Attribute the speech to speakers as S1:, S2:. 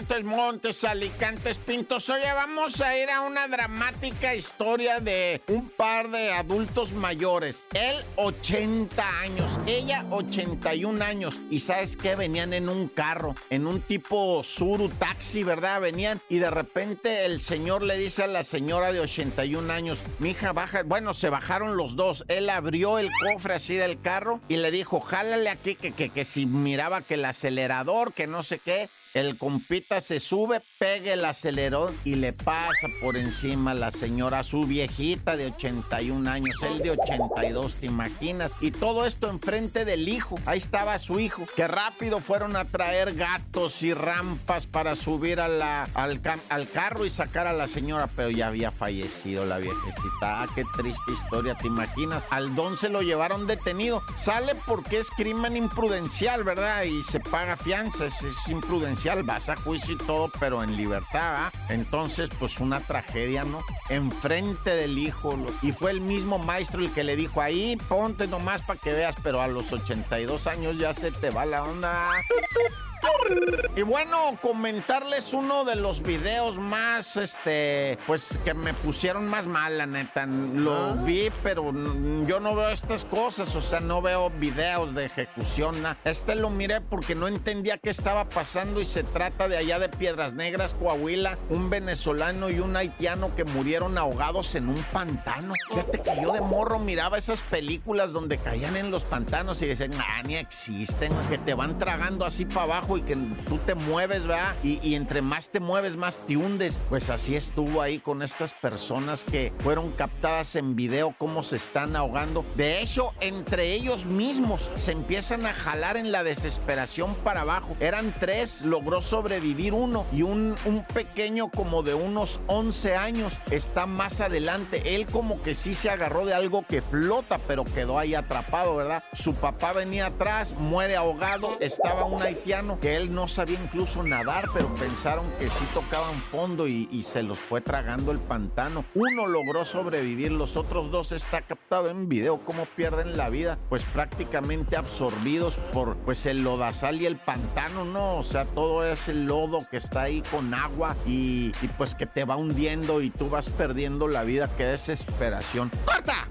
S1: Montes, Montes, Alicantes, Pintos. Oye, vamos a ir a una dramática historia de un par de adultos mayores. Él, 80 años, ella, 81 años. Y sabes qué? Venían en un carro, en un tipo Suru taxi, ¿verdad? Venían y de repente el señor le dice a la señora de 81 años, mi hija baja. Bueno, se bajaron los dos. Él abrió el cofre así del carro y le dijo, jálale aquí que, que, que si miraba que el acelerador, que no sé qué. El se sube, pega el acelerador y le pasa por encima a la señora, su viejita de 81 años, él de 82, ¿te imaginas? Y todo esto enfrente del hijo. Ahí estaba su hijo, que rápido fueron a traer gatos y rampas para subir a la, al, al carro y sacar a la señora, pero ya había fallecido la viejecita. Ah, qué triste historia, ¿te imaginas? Al don se lo llevaron detenido. Sale porque es crimen imprudencial, ¿verdad? Y se paga fianza, es, es imprudencial vas a juicio y todo, pero en libertad, ¿ah? Entonces, pues una tragedia, ¿no? Enfrente del hijo. Y fue el mismo maestro el que le dijo, ahí ponte nomás para que veas, pero a los 82 años ya se te va la onda. Y bueno, comentarles uno de los videos más, este, pues que me pusieron más mal, la neta. Lo
S2: Ah.
S1: vi, pero yo no veo estas cosas, o sea, no veo videos de ejecución. na- Este lo miré porque no entendía qué estaba pasando y se trata de allá de Piedras Negras, Coahuila, un venezolano y un haitiano que murieron ahogados en un pantano. Fíjate que yo de morro miraba esas películas donde caían en los pantanos y decían, ah, ni existen, que te van tragando así para abajo y que tú te mueves, ¿verdad? Y, entre más te mueves, más te hundes. Pues así estuvo ahí con estas personas que fueron captadas en video cómo se están ahogando. De hecho, entre ellos mismos se empiezan a jalar en la desesperación para abajo. Eran tres, logró sobrevivir uno y un, un pequeño como de unos 11 años está más adelante. Él como que sí se agarró de algo que flota, pero quedó ahí atrapado, ¿verdad? Su papá venía atrás, muere ahogado. Estaba un haitiano que él no incluso nadar, pero pensaron que sí tocaban fondo y, y se los fue tragando el pantano. Uno logró sobrevivir, los otros dos está captado en video cómo pierden la vida, pues prácticamente absorbidos por pues el lodazal y el pantano, ¿no? O sea, todo ese lodo que está ahí con agua y, y pues que te va hundiendo y tú vas perdiendo la vida, qué desesperación. ¡Corta!